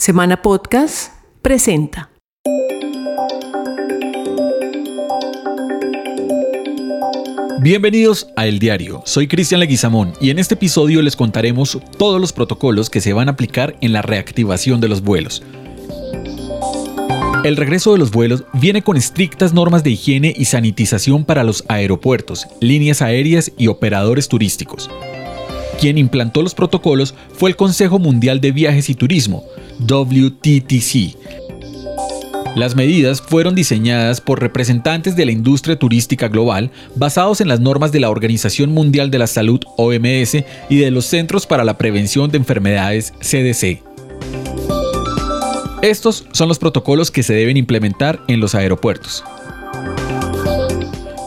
Semana Podcast presenta. Bienvenidos a El Diario, soy Cristian Leguizamón y en este episodio les contaremos todos los protocolos que se van a aplicar en la reactivación de los vuelos. El regreso de los vuelos viene con estrictas normas de higiene y sanitización para los aeropuertos, líneas aéreas y operadores turísticos. Quien implantó los protocolos fue el Consejo Mundial de Viajes y Turismo, WTTC. Las medidas fueron diseñadas por representantes de la industria turística global basados en las normas de la Organización Mundial de la Salud OMS y de los Centros para la Prevención de Enfermedades CDC. Estos son los protocolos que se deben implementar en los aeropuertos.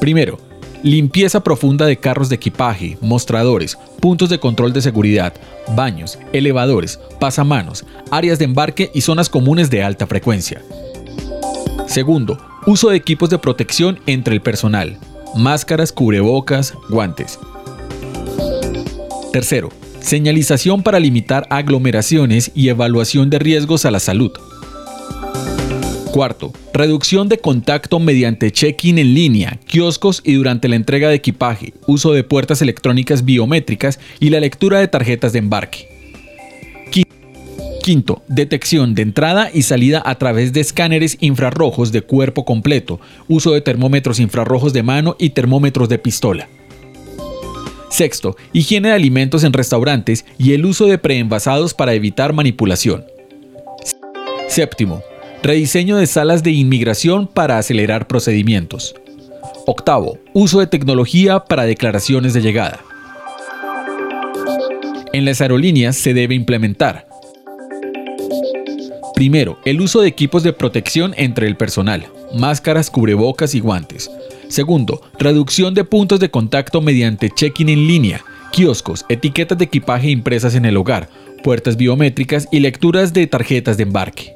Primero, limpieza profunda de carros de equipaje, mostradores, puntos de control de seguridad, baños, elevadores, pasamanos, áreas de embarque y zonas comunes de alta frecuencia. Segundo, uso de equipos de protección entre el personal, máscaras, cubrebocas, guantes. Tercero, señalización para limitar aglomeraciones y evaluación de riesgos a la salud. Cuarto, reducción de contacto mediante check-in en línea, kioscos y durante la entrega de equipaje, uso de puertas electrónicas biométricas y la lectura de tarjetas de embarque. Quinto, detección de entrada y salida a través de escáneres infrarrojos de cuerpo completo, uso de termómetros infrarrojos de mano y termómetros de pistola. Sexto, higiene de alimentos en restaurantes y el uso de preenvasados para evitar manipulación. Séptimo, rediseño de salas de inmigración para acelerar procedimientos. Octavo, uso de tecnología para declaraciones de llegada. En las aerolíneas se debe implementar Primero, el uso de equipos de protección entre el personal, máscaras, cubrebocas y guantes. Segundo, reducción de puntos de contacto mediante check-in en línea, kioscos, etiquetas de equipaje impresas en el hogar, puertas biométricas y lecturas de tarjetas de embarque.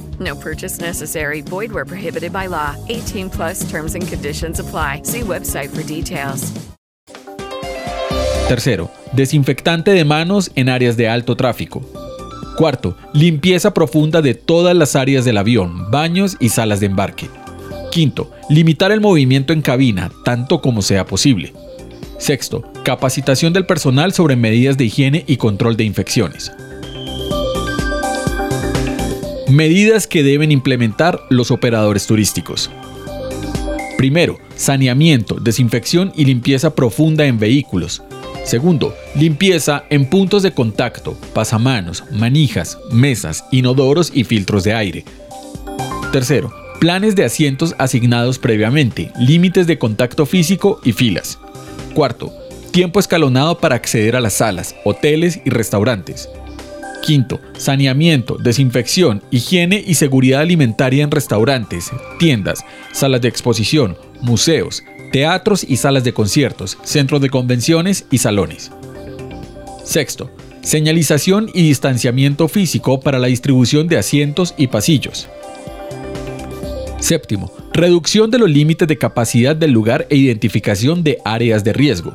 No purchase necessary. Void where prohibited by law. 18 plus terms and conditions apply. See website for details. Tercero, desinfectante de manos en áreas de alto tráfico. Cuarto, limpieza profunda de todas las áreas del avión, baños y salas de embarque. Quinto, limitar el movimiento en cabina, tanto como sea posible. Sexto, capacitación del personal sobre medidas de higiene y control de infecciones. Medidas que deben implementar los operadores turísticos. Primero, saneamiento, desinfección y limpieza profunda en vehículos. Segundo, limpieza en puntos de contacto, pasamanos, manijas, mesas, inodoros y filtros de aire. Tercero, planes de asientos asignados previamente, límites de contacto físico y filas. Cuarto, tiempo escalonado para acceder a las salas, hoteles y restaurantes. Quinto, saneamiento, desinfección, higiene y seguridad alimentaria en restaurantes, tiendas, salas de exposición, museos, teatros y salas de conciertos, centros de convenciones y salones. Sexto, señalización y distanciamiento físico para la distribución de asientos y pasillos. Séptimo, reducción de los límites de capacidad del lugar e identificación de áreas de riesgo.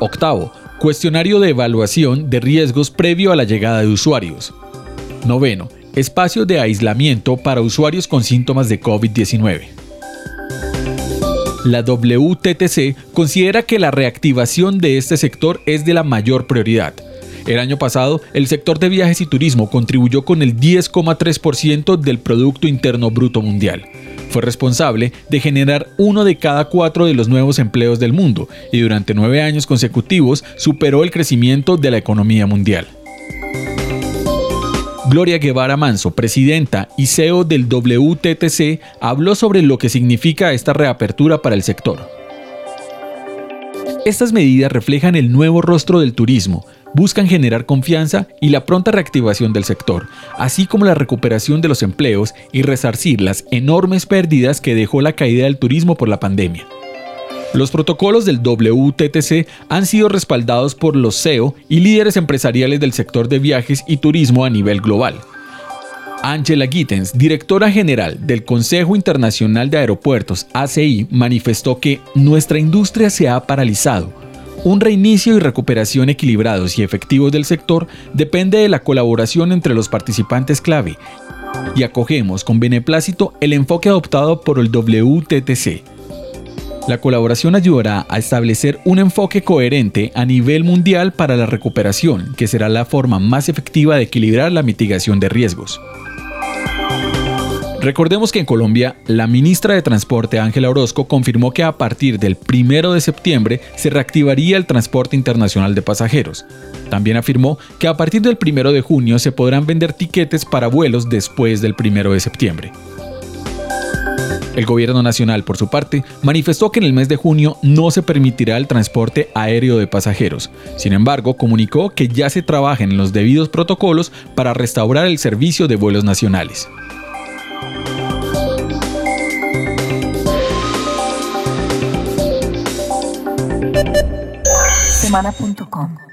Octavo, cuestionario de evaluación de riesgos previo a la llegada de usuarios. Noveno, espacio de aislamiento para usuarios con síntomas de COVID-19. La WTTC considera que la reactivación de este sector es de la mayor prioridad. El año pasado, el sector de viajes y turismo contribuyó con el 10,3% del Producto Interno Bruto Mundial. Fue responsable de generar uno de cada cuatro de los nuevos empleos del mundo y durante nueve años consecutivos superó el crecimiento de la economía mundial. Gloria Guevara Manso, presidenta y CEO del WTTC, habló sobre lo que significa esta reapertura para el sector. Estas medidas reflejan el nuevo rostro del turismo, buscan generar confianza y la pronta reactivación del sector, así como la recuperación de los empleos y resarcir las enormes pérdidas que dejó la caída del turismo por la pandemia. Los protocolos del WTTC han sido respaldados por los CEO y líderes empresariales del sector de viajes y turismo a nivel global. Angela Gittens, directora general del Consejo Internacional de Aeropuertos, ACI, manifestó que nuestra industria se ha paralizado. Un reinicio y recuperación equilibrados y efectivos del sector depende de la colaboración entre los participantes clave y acogemos con beneplácito el enfoque adoptado por el WTTC. La colaboración ayudará a establecer un enfoque coherente a nivel mundial para la recuperación, que será la forma más efectiva de equilibrar la mitigación de riesgos. Recordemos que en Colombia, la ministra de Transporte Ángela Orozco confirmó que a partir del 1 de septiembre se reactivaría el transporte internacional de pasajeros. También afirmó que a partir del 1 de junio se podrán vender tiquetes para vuelos después del 1 de septiembre. El gobierno nacional, por su parte, manifestó que en el mes de junio no se permitirá el transporte aéreo de pasajeros. Sin embargo, comunicó que ya se trabaja en los debidos protocolos para restaurar el servicio de vuelos nacionales. semana.com